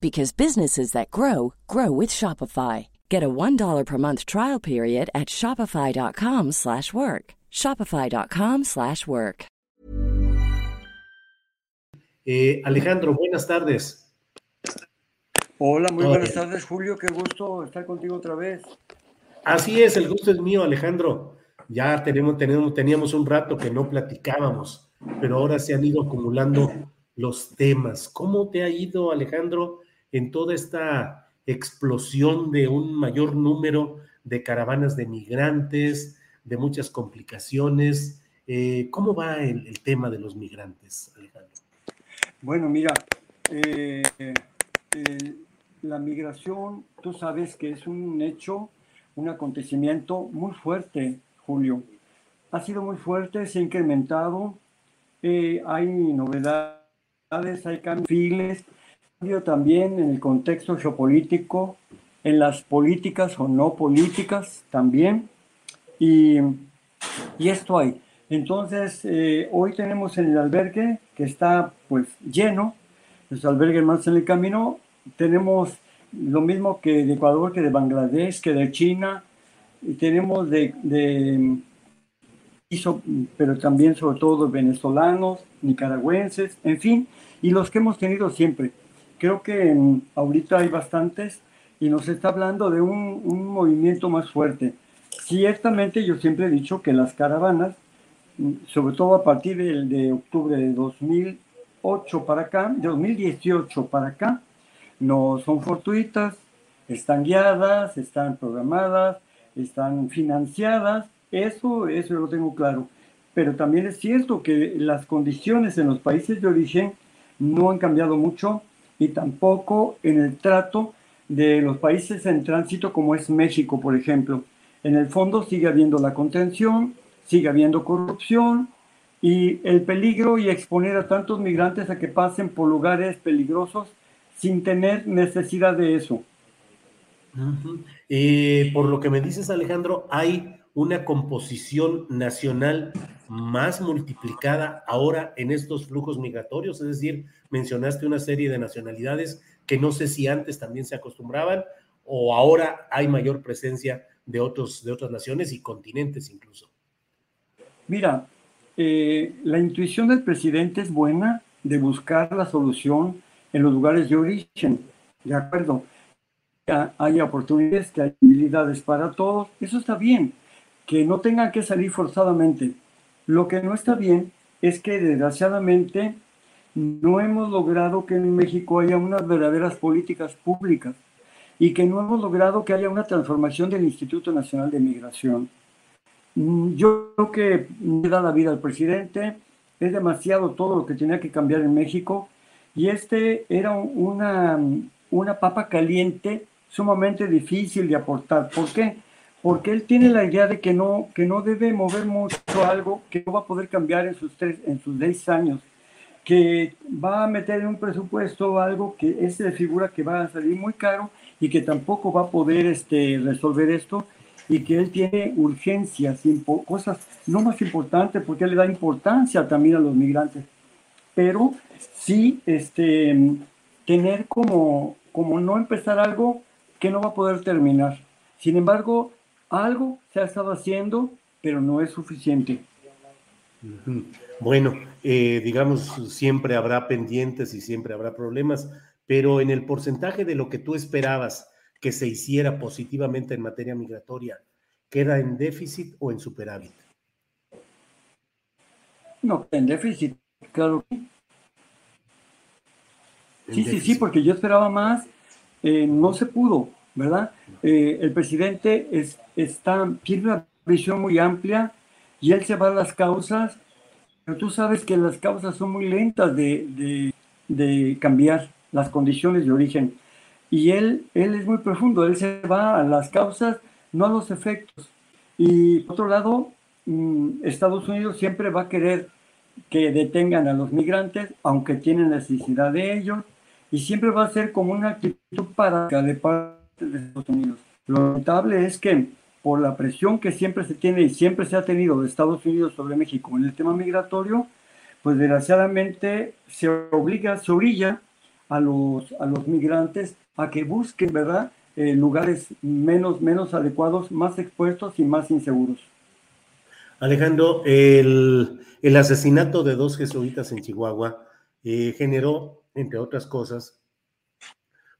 because businesses that grow grow with Shopify. Get a $1 per month trial period at shopify.com/work. shopify.com/work. Eh, Alejandro, buenas tardes. Hola, muy Hola. buenas tardes, Julio. Qué gusto estar contigo otra vez. Así es, el gusto es mío, Alejandro. Ya tenemos, tenemos, teníamos un rato que no platicábamos, pero ahora se han ido acumulando los temas. ¿Cómo te ha ido, Alejandro, en toda esta explosión de un mayor número de caravanas de migrantes, de muchas complicaciones? Eh, ¿Cómo va el, tema de los migrantes, Alejandro? Bueno, mira, eh, eh, la migración, tú sabes que es un hecho, un acontecimiento muy fuerte, Julio. Ha sido muy fuerte, se ha incrementado, hay novedades, hay cambios, cambio también en el contexto geopolítico, en las políticas o no políticas también, y, y esto hay. Entonces, eh, hoy tenemos en el albergue que está pues lleno, los albergues más en el camino, tenemos lo mismo que de Ecuador, que de Bangladesh, que de China, y tenemos de, de pero también sobre todo venezolanos, nicaragüenses, en fin, y los que hemos tenido siempre. Creo que ahorita hay bastantes y nos está hablando de un, un movimiento más fuerte. Ciertamente yo siempre he dicho que las caravanas, mm, sobre todo a partir del- de octubre de 2008 para acá, de 2018 para acá, no son fortuitas, están guiadas, están programadas, están financiadas, eso, eso lo tengo claro. Pero también es cierto que las condiciones en los países de origen no han cambiado mucho y tampoco en el trato de los países en tránsito como es México, por ejemplo. En el fondo sigue habiendo la contención, sigue habiendo corrupción y el peligro y exponer a tantos migrantes a que pasen por lugares peligrosos sin tener necesidad de eso. Eh, por lo que me dices, Alejandro, hay una composición nacional más multiplicada ahora en estos flujos migratorios, es decir, mencionaste una serie de nacionalidades que no sé si antes también se acostumbraban o ahora hay mayor presencia de, otros, de otras naciones y continentes incluso. Mira, eh, la intuición del presidente es buena de buscar la solución en los lugares de origen, ¿de acuerdo? Hay oportunidades, que hay habilidades para todos, eso está bien, que no tengan que salir forzadamente. Lo que no está bien es que desgraciadamente no hemos logrado que en México haya unas verdaderas políticas públicas y que no hemos logrado que haya una transformación del Instituto Nacional de Migración. Mm, Yo creo que le da la vida al presidente, es demasiado todo lo que tenía que cambiar en México y este era un- una, una papa caliente sumamente difícil de aportar. ¿Por qué? Porque él tiene la idea de que no, que no debe mover mucho algo que no va a poder cambiar en sus, tres, en sus seis años, que va a meter en un presupuesto algo que es de figura que va a salir muy caro y que tampoco va a poder este, resolver esto y que él tiene urgencias, cosas no más importantes porque él le da importancia también a los migrantes, pero sí este, tener como, como no empezar algo que no va a poder terminar. Sin embargo, algo se ha estado haciendo, pero no es suficiente. Bueno, eh, digamos, siempre habrá pendientes y siempre habrá problemas, pero en el porcentaje de lo que tú esperabas que se hiciera positivamente en materia migratoria, ¿queda en déficit o en superávit? No, en déficit, claro. Sí, sí, sí, porque yo esperaba más, eh, no se pudo, ¿verdad? Eh, el presidente es, está, tiene una visión muy amplia y él se va a las causas, pero tú sabes que las causas son muy lentas de, cambiar las condiciones de origen. Y él, él es muy profundo, él se va a las causas, no a los efectos. Y por otro lado, mm, Estados Unidos siempre va a querer que detengan a los migrantes, aunque tienen necesidad de ellos, y siempre va a ser como una actitud para de parte de Estados Unidos. Lo notable es que por la presión que siempre se tiene y siempre se ha tenido de Estados Unidos sobre México en el tema migratorio, pues desgraciadamente se obliga, se orilla a los, a los migrantes a que busquen, ¿verdad?, eh, lugares menos, menos adecuados, más expuestos y más inseguros. Alejandro, el, el asesinato de dos jesuitas en Chihuahua eh, generó, entre otras cosas,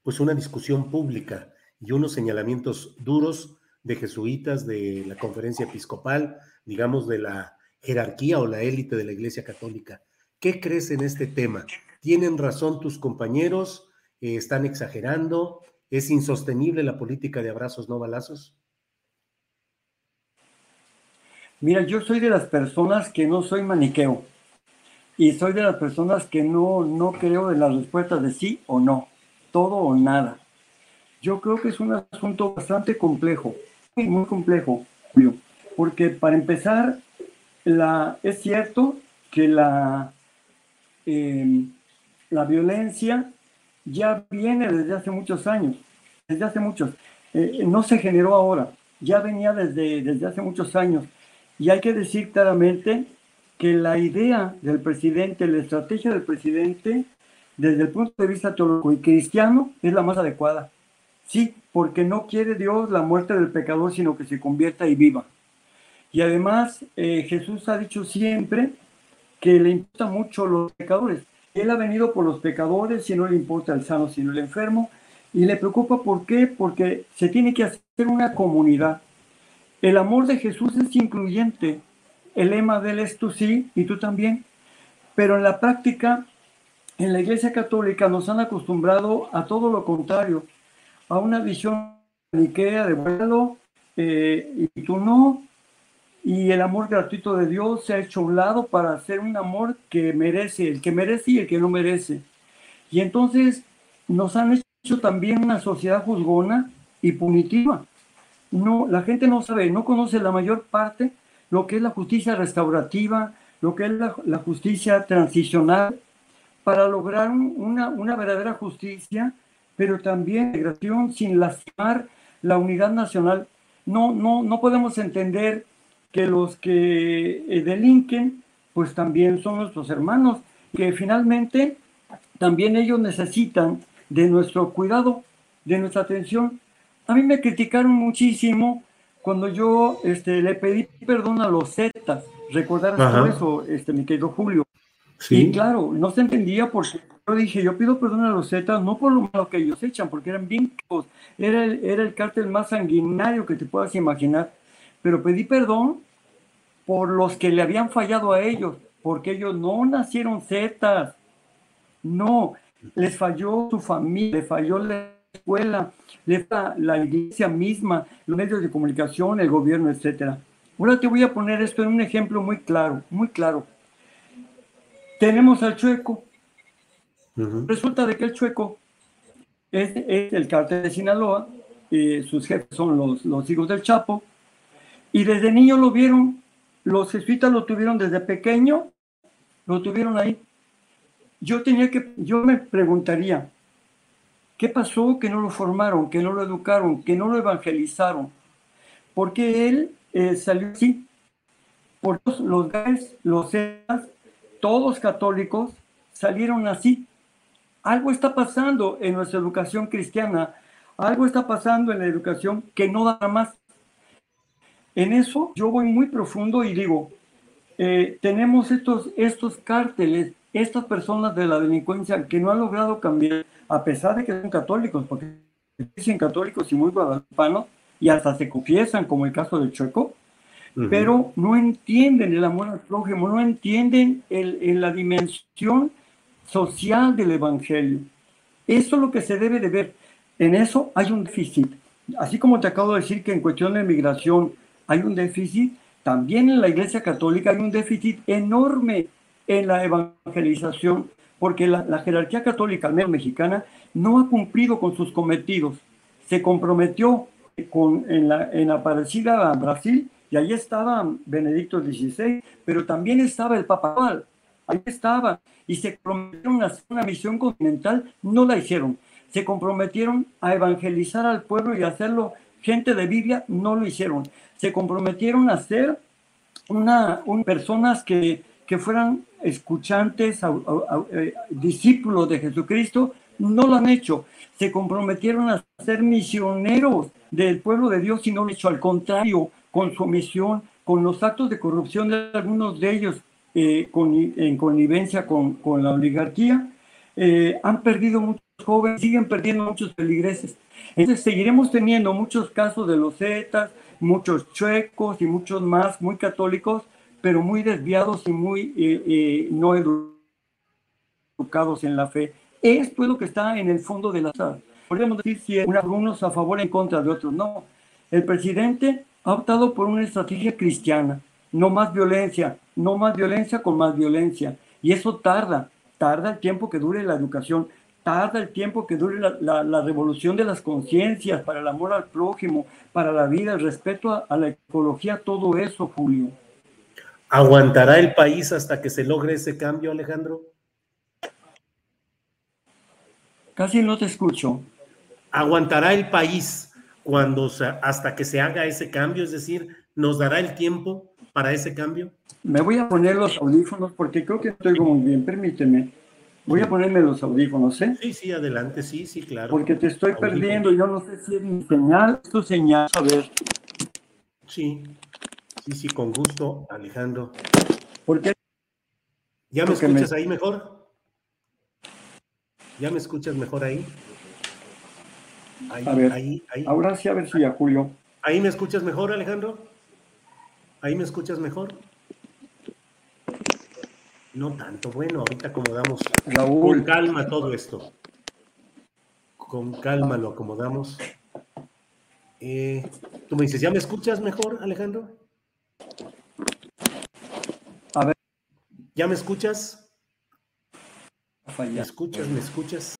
pues una discusión pública y unos señalamientos duros de jesuitas de la conferencia episcopal, digamos, de la jerarquía o la élite de la Iglesia Católica. ¿Qué crees en este tema? ¿Tienen razón tus compañeros? Eh, ¿Están exagerando? ¿Es insostenible la política de abrazos no balazos? Mira, yo soy de las personas que no soy maniqueo y soy de las personas que no, no creo de las respuestas de sí o no, todo o nada. Yo creo que es un asunto bastante complejo muy complejo, Julio, porque para empezar, la, es cierto que la, em, la violencia ya viene desde hace muchos años, desde hace muchos, eh, no se generó ahora, ya venía desde, desde hace muchos años. Y hay que decir claramente que la idea del presidente, la estrategia del presidente, desde el punto de vista teológico y cristiano, es la más adecuada. Sí, porque no quiere Dios la muerte del pecador, sino que se convierta y viva. Y además, eh, Jesús ha dicho siempre que le importa mucho los pecadores. Él ha venido por los pecadores y no le importa el sano, sino el enfermo. Y le preocupa, ¿por qué? Porque se tiene que hacer una comunidad. El amor de Jesús es incluyente. El lema de él es tú sí y tú también. Pero en la práctica, en la Iglesia Católica nos han acostumbrado a todo lo contrario a una visión niquea de vuelo eh, y tú no. Y el amor gratuito de Dios se ha hecho a un lado para hacer un amor que merece, el que merece y el que no merece. Y entonces nos han hecho también una sociedad juzgona y punitiva. No, la gente no sabe, no conoce la mayor parte lo que es la justicia restaurativa, lo que es la, justicia transicional, para lograr una, una verdadera justicia pero también integración sin lastimar la unidad nacional. No, no, no podemos entender que los que eh, delinquen, pues también son nuestros hermanos, que finalmente también ellos necesitan de nuestro cuidado, de nuestra atención. A mí me criticaron muchísimo cuando yo este, le pedí perdón a los Zetas. Recordar eso, este, mi querido Julio. Sí. Y claro, no se entendía por dije, yo pido perdón a los Zetas, no por lo malo que ellos echan, porque eran bien, era el, era el cártel más sanguinario que te puedas imaginar, pero pedí perdón por los que le habían fallado a ellos, porque ellos no nacieron Zetas, no, les falló su familia, les falló la escuela, les la, la iglesia misma, los medios de comunicación, el gobierno, etcétera. Ahora te voy a poner esto en un ejemplo muy claro, muy claro. Tenemos al chueco, Resulta de que el chueco es, el cártel de Sinaloa, y sus jefes son los, los hijos del Chapo, y desde niño lo vieron, los jesuitas lo tuvieron desde pequeño, lo tuvieron ahí. Yo tenía que, yo me preguntaría, ¿qué pasó que no lo formaron, que no lo educaron, que no lo evangelizaron? Porque él eh, salió así. Por los, gays, los todos católicos salieron así algo está pasando en nuestra educación cristiana. algo está pasando en la educación que no da más. En eso yo voy muy profundo y digo, eh, tenemos estos, estos cárteles, estas personas de la delincuencia que no han logrado cambiar, a pesar de que son católicos, porque dicen católicos y muy guadalupanos, y hasta se confiesan, como el caso del Chueco, pero no entienden el amor al prójimo, no entienden el, la dimensión social del Evangelio. Eso es lo que se debe de ver. En eso hay un déficit. Así como te acabo de decir que en cuestión de migración hay un déficit, también en la Iglesia Católica hay un déficit enorme en la evangelización, porque la, la jerarquía católica, mexicana, no ha cumplido con sus cometidos. Se comprometió con, en, la, en Aparecida, Brasil, y ahí estaba Benedicto XVI, pero también estaba el Papa ahí estaba, y se comprometieron a hacer una misión continental, no la hicieron. Se comprometieron a evangelizar al pueblo y hacerlo gente de Biblia, no lo hicieron. Se comprometieron a ser una, personas que, que fueran escuchantes, eh, discípulos de Jesucristo, no lo han hecho. Se comprometieron a ser misioneros del pueblo de Dios y no lo han hecho. Al contrario, con su misión, con los actos de corrupción de algunos de ellos eh, en connivencia con, la oligarquía, eh, han perdido muchos jóvenes, siguen perdiendo muchos peligreses. Entonces seguiremos teniendo muchos casos de los zetas, muchos chuecos y muchos más muy católicos, pero muy desviados y muy eh, no educados en la fe. Esto es lo que está en el fondo de la sala. Podríamos decir si unos a favor o en contra de otros. No, el presidente ha optado por una estrategia cristiana, no más violencia, no más violencia con más violencia. Y eso tarda, tarda el tiempo que dure la educación, tarda el tiempo que dure la, revolución de las conciencias para el amor al prójimo, para la vida, el respeto a, a la ecología, todo eso, Julio. ¿Aguantará el país hasta que se logre ese cambio, Alejandro? Casi no te escucho. ¿Aguantará el país cuando hasta que se haga ese cambio, es decir, nos dará el tiempo para ese cambio. Me voy a poner los audífonos porque creo que estoy muy bien, permíteme. Voy a ponerme los audífonos, ¿eh? Sí, sí, adelante, sí, sí, claro. Porque te estoy perdiendo, yo no sé si es mi señal, tu señal, a ver. Sí, sí, sí, con gusto, Alejandro. ¿Por qué? ¿Ya me escuchas ahí mejor? ¿Ya me escuchas mejor ahí? Ahí, a ver, ahí, ahí. Ahora sí, a ver si ya, Julio. ¿Ahí me escuchas mejor, Alejandro? ¿Ahí me escuchas mejor? No tanto. Bueno, ahorita acomodamos con calma todo esto. Con calma lo acomodamos. Eh, Tú me dices, ¿ya me escuchas mejor, Alejandro? A ver. ¿Ya me escuchas? ¿Me escuchas? ¿Me escuchas?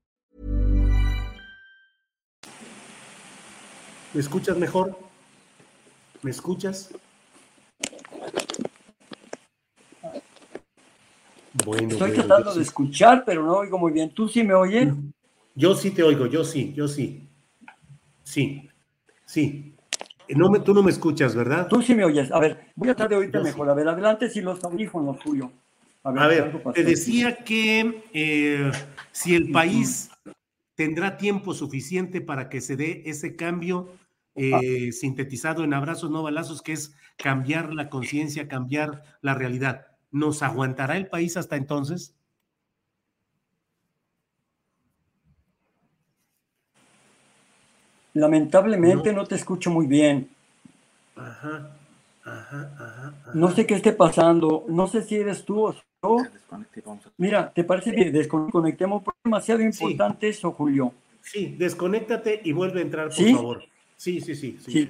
¿Me escuchas mejor? ¿Me escuchas? Bueno, Estoy tratando de escuchar, pero no oigo muy bien. ¿Tú sí me oyes? Yo sí te oigo, yo sí, yo sí. Sí, sí. No me, tú no me escuchas, ¿verdad? Tú sí me oyes. A ver, voy a tratar de oírte mejor. A ver, adelante si los audífonos, Julio. A ver, te decía que eh, si el país tendrá tiempo suficiente para que se dé ese cambio eh, sintetizado en abrazos no balazos, que es cambiar la conciencia, cambiar la realidad. ¿Nos aguantará el país hasta entonces? Lamentablemente no, te escucho muy bien. Ajá, ajá, ajá, No sé qué esté pasando. No sé si eres tú o yo. Mira, ¿te parece que desconectemos? Es demasiado importante eso, Julio. Sí, desconéctate y vuelve a entrar, por favor. Sí, sí, sí, sí,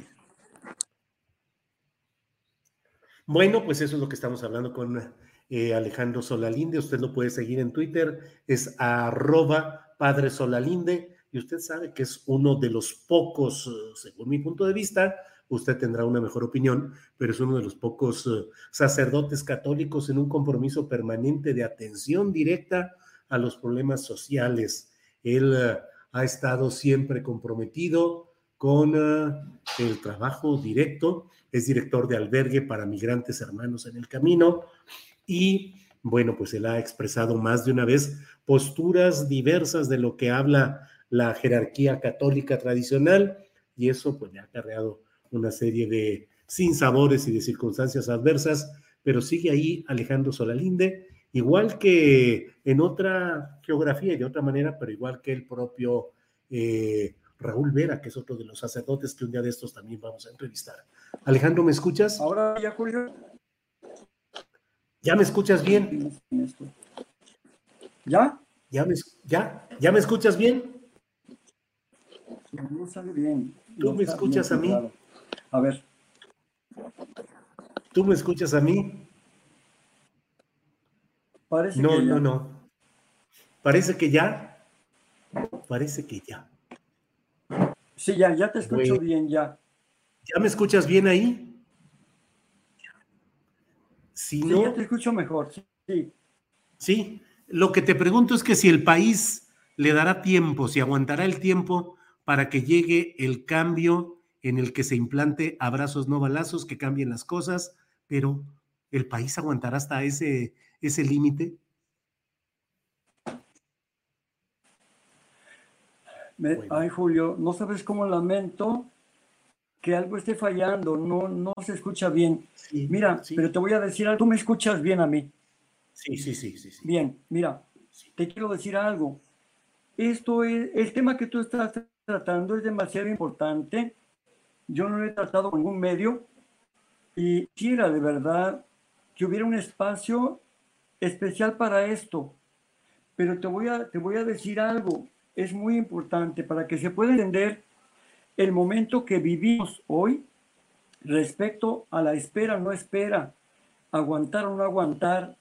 Bueno, pues eso es lo que estamos hablando con eh, Alejandro Solalinde. Usted lo puede seguir en Twitter, es arroba padre Solalinde, y usted sabe que es uno de los pocos, eh, según mi punto de vista, usted tendrá una mejor opinión, pero es uno de los pocos eh, sacerdotes católicos en un compromiso permanente de atención directa a los problemas sociales. Él ha estado siempre comprometido con el trabajo directo, es director de albergue para migrantes hermanos en el camino. Y bueno, pues él ha expresado más de una vez posturas diversas de lo que habla la jerarquía católica tradicional y eso pues le ha acarreado una serie de sinsabores y de circunstancias adversas, pero sigue ahí Alejandro Solalinde, igual que en otra geografía y de otra manera, pero igual que el propio eh, Raúl Vera, que es otro de los sacerdotes que un día de estos también vamos a entrevistar. Alejandro, ¿me escuchas? Ahora ya, Julio. ¿Ya me escuchas bien? ¿Ya? ¿Ya me, ya, ¿ya me escuchas bien? No sale bien. ¿Tú me escuchas a mí? A ver. ¿Tú me escuchas a mí? Parece no, que no, no. Parece que ya. Parece que ya. Sí, ya, ya te escucho bien, ya. ¿Ya me escuchas bien ahí? Si no, ya te escucho mejor, sí. Sí, lo que te pregunto es que si el país le dará tiempo, si aguantará el tiempo para que llegue el cambio en el que se implante abrazos no balazos, que cambien las cosas, pero ¿el país aguantará hasta ese, ese límite? Ay, Julio, no sabes cómo lamento que algo esté fallando, no, no se escucha bien. mira, pero te voy a decir algo, tú me escuchas bien a mí. Sí, sí, sí, sí. Bien, mira, te quiero decir algo. Esto es, el tema que tú estás tratando es demasiado importante. Yo no lo he tratado con ningún medio y quisiera de verdad que hubiera un espacio especial para esto. Pero te voy a, te voy a decir algo, es muy importante para que se pueda entender el momento que vivimos hoy respecto a la espera, no espera, aguantar o no aguantar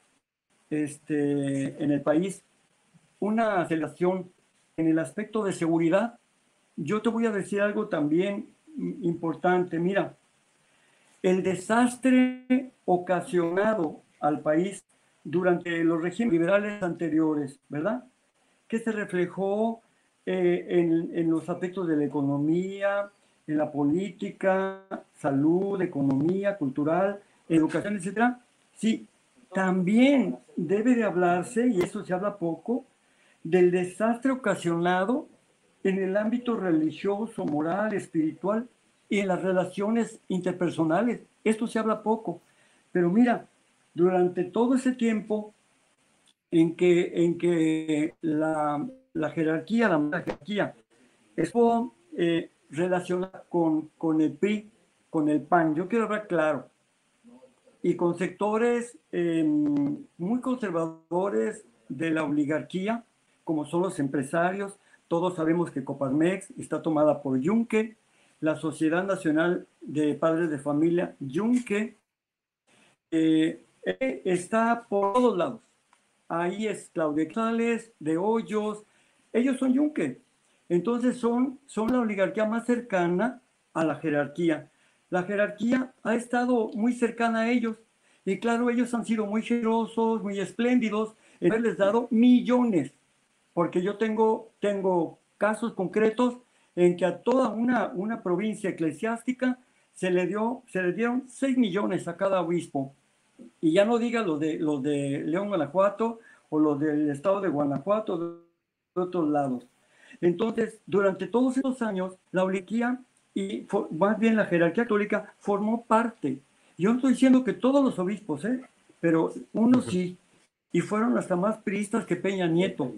este, en el país, una aceleración en el aspecto de seguridad. Yo te voy a decir algo también importante. Mira, el desastre ocasionado al país durante los regímenes liberales anteriores, ¿verdad? Que se reflejó eh, en, los aspectos de la economía, en la política, salud, economía, cultural, educación, etcétera, sí, también debe de hablarse, y eso se habla poco, del desastre ocasionado en el ámbito religioso, moral, espiritual y en las relaciones interpersonales. Esto se habla poco. Pero mira, durante todo ese tiempo en que, en que la, la jerarquía, la jerarquía, estuvo eh, relacionada con, con el PRI, con el PAN. Yo quiero hablar claro. Y con sectores em, muy conservadores de la oligarquía, como son los empresarios. Todos sabemos que Coparmex está tomada por Yunque, la Sociedad Nacional de Padres de Familia, Yunque, eh, eh, está por todos lados. Ahí es Claudia Cales, de Hoyos, ellos son yunque. Entonces son, son la oligarquía más cercana a la jerarquía. La jerarquía ha estado muy cercana a ellos. Y claro, ellos han sido muy generosos, muy espléndidos en haberles dado millones. Porque yo tengo, tengo casos concretos en que a toda una, una provincia eclesiástica se le, dio, se le dieron 6 millones a cada obispo. Y ya no diga los de, los de León, Guanajuato o los del estado de Guanajuato, de otros lados. Entonces, durante todos esos años, la oligarquía y más bien la jerarquía católica formó parte. Yo estoy diciendo que todos los obispos, ¿eh? pero unos sí, y fueron hasta más priistas que Peña Nieto,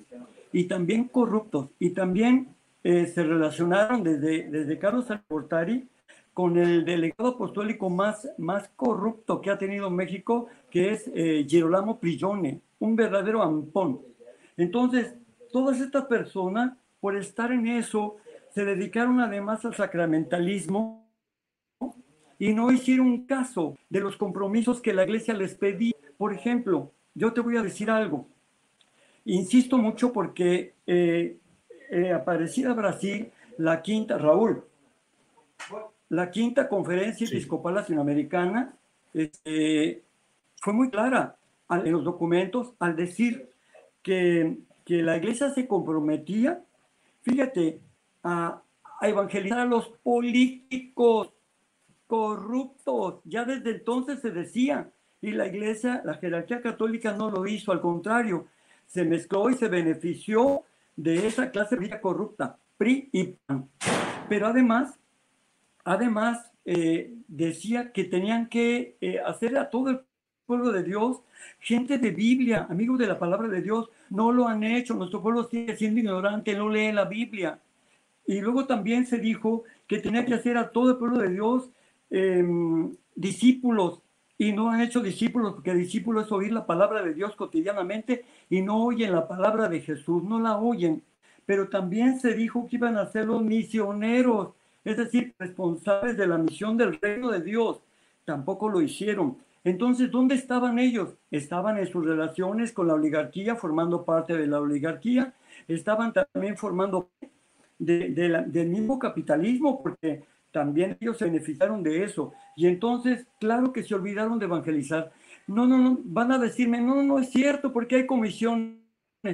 y también corruptos, y también eh, se relacionaron desde, desde Carlos Alportari con el delegado apostólico más, más corrupto que ha tenido México, que es eh, Girolamo Prigione, un verdadero ampón. Entonces, todas estas personas, por estar en eso, se dedicaron además al sacramentalismo y no hicieron caso de los compromisos que la iglesia les pedía. Por ejemplo, yo te voy a decir algo. Insisto mucho porque eh, eh, Brasil la quinta, Raúl, la quinta conferencia episcopal latinoamericana este, fue muy clara en los documentos al decir que, que la iglesia se comprometía, fíjate, a, a evangelizar a los políticos corruptos. Ya desde entonces se decía, y la iglesia, la jerarquía católica no lo hizo, al contrario, se mezcló y se benefició de esa clase de vida corrupta, PRI y PAN. Pero además, además eh, decía que tenían que eh, hacer a todo el pueblo de Dios, gente de Biblia, amigos de la palabra de Dios, no lo han hecho, nuestro pueblo sigue siendo ignorante, no lee la Biblia. Y luego también se dijo que tenía que hacer a todo el pueblo de Dios em, discípulos, y no han hecho discípulos, porque discípulo es oír la palabra de Dios cotidianamente y no oyen la palabra de Jesús, no la oyen. Pero también se dijo que iban a ser los misioneros, es decir, responsables de la misión del reino de Dios. Tampoco lo hicieron. Entonces, ¿dónde estaban ellos? Estaban en sus relaciones con la oligarquía, formando parte de la oligarquía, estaban también formando del mismo capitalismo, porque también ellos se beneficiaron de eso. Y entonces, claro que se olvidaron de evangelizar. No, no, no, van a decirme, no, no es cierto, porque hay comisiones.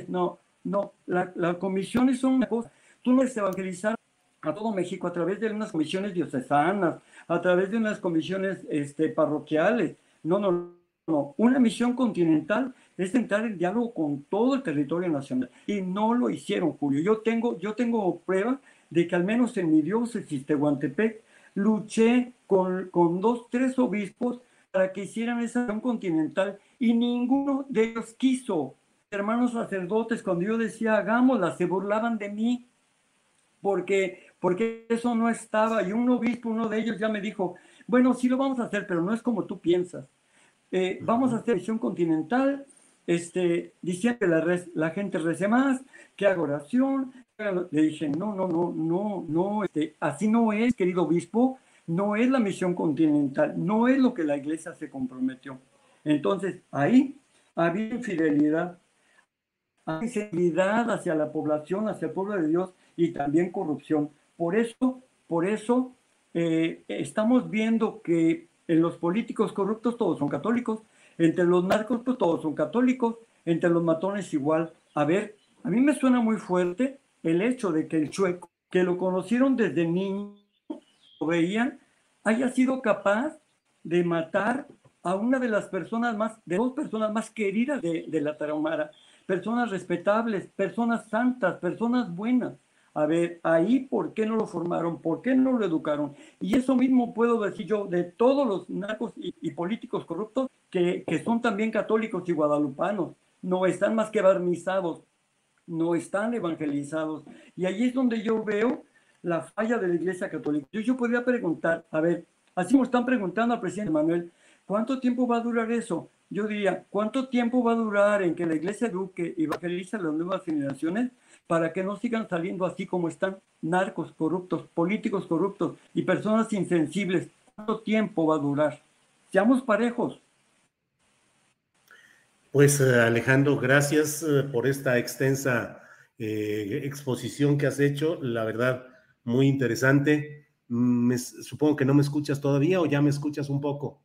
No, no, las la comisiones son una cosa. Tú no debes evangelizar a todo México a través de unas comisiones diocesanas, a través de unas comisiones este, parroquiales. No, no, no. Una misión continental es entrar en diálogo con todo el territorio nacional. Y no lo hicieron, Julio. Yo tengo, yo tengo prueba de que al menos en mi diócesis de Guantepec luché con, con dos, tres obispos para que hicieran esa acción continental y ninguno de ellos quiso. Hermanos sacerdotes, cuando yo decía hagámosla, se burlaban de mí porque, porque eso no estaba. Y un obispo, uno de ellos ya me dijo, bueno, sí lo vamos a hacer, pero no es como tú piensas. Eh, vamos a hacer visión continental, este, diciendo que la, la gente rece más, que haga oración, le dije, no, no, no, no, no, este, así no es, querido obispo, no es la misión continental, no es lo que la iglesia se comprometió. Entonces, ahí había infidelidad, hay infidelidad hacia la población, hacia el pueblo de Dios y también corrupción. Por eso, por eso eh, estamos viendo que en los políticos corruptos todos son católicos, entre los narcos pues, todos son católicos, entre los matones igual. A ver, a mí me suena muy fuerte el hecho de que el chueco, que lo conocieron desde niño, lo veían, haya sido capaz de matar a una de las personas más, de dos personas más queridas de, de la Tarahumara, personas respetables, personas santas, personas buenas. A ver, ahí, ¿por qué no lo formaron? ¿Por qué no lo educaron? Y eso mismo puedo decir yo de todos los narcos y, políticos corruptos que, que, son también católicos y guadalupanos. No están más que barnizados, no están evangelizados. Y ahí es donde yo veo la falla de la Iglesia Católica. Yo, yo podría preguntar, a ver, así me están preguntando al presidente Manuel, ¿cuánto tiempo va a durar eso? Yo diría, ¿cuánto tiempo va a durar en que la Iglesia eduque y evangelice a las nuevas generaciones para que no sigan saliendo así como están narcos corruptos, políticos corruptos y personas insensibles? ¿Cuánto tiempo va a durar? Seamos parejos. Pues eh, Alejandro, gracias eh, por esta extensa eh, exposición que has hecho. La verdad, muy interesante. Mm, supongo que no me escuchas todavía o ya me escuchas un poco.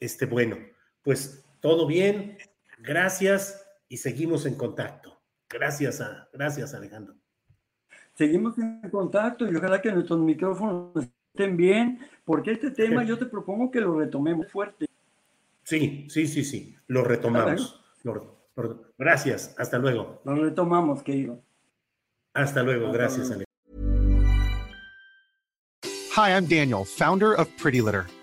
Este, bueno, pues todo bien. Gracias y seguimos en contacto. Gracias, a, gracias Alejandro. Seguimos en contacto y ojalá que nuestros micrófonos estén bien, porque este tema yo te propongo que lo retomemos fuerte. Sí, sí, sí, sí. Lo retomamos. gracias. Hasta luego. Lo retomamos, querido. Hasta luego. gracias, Hi, I'm Daniel, founder of Pretty Litter.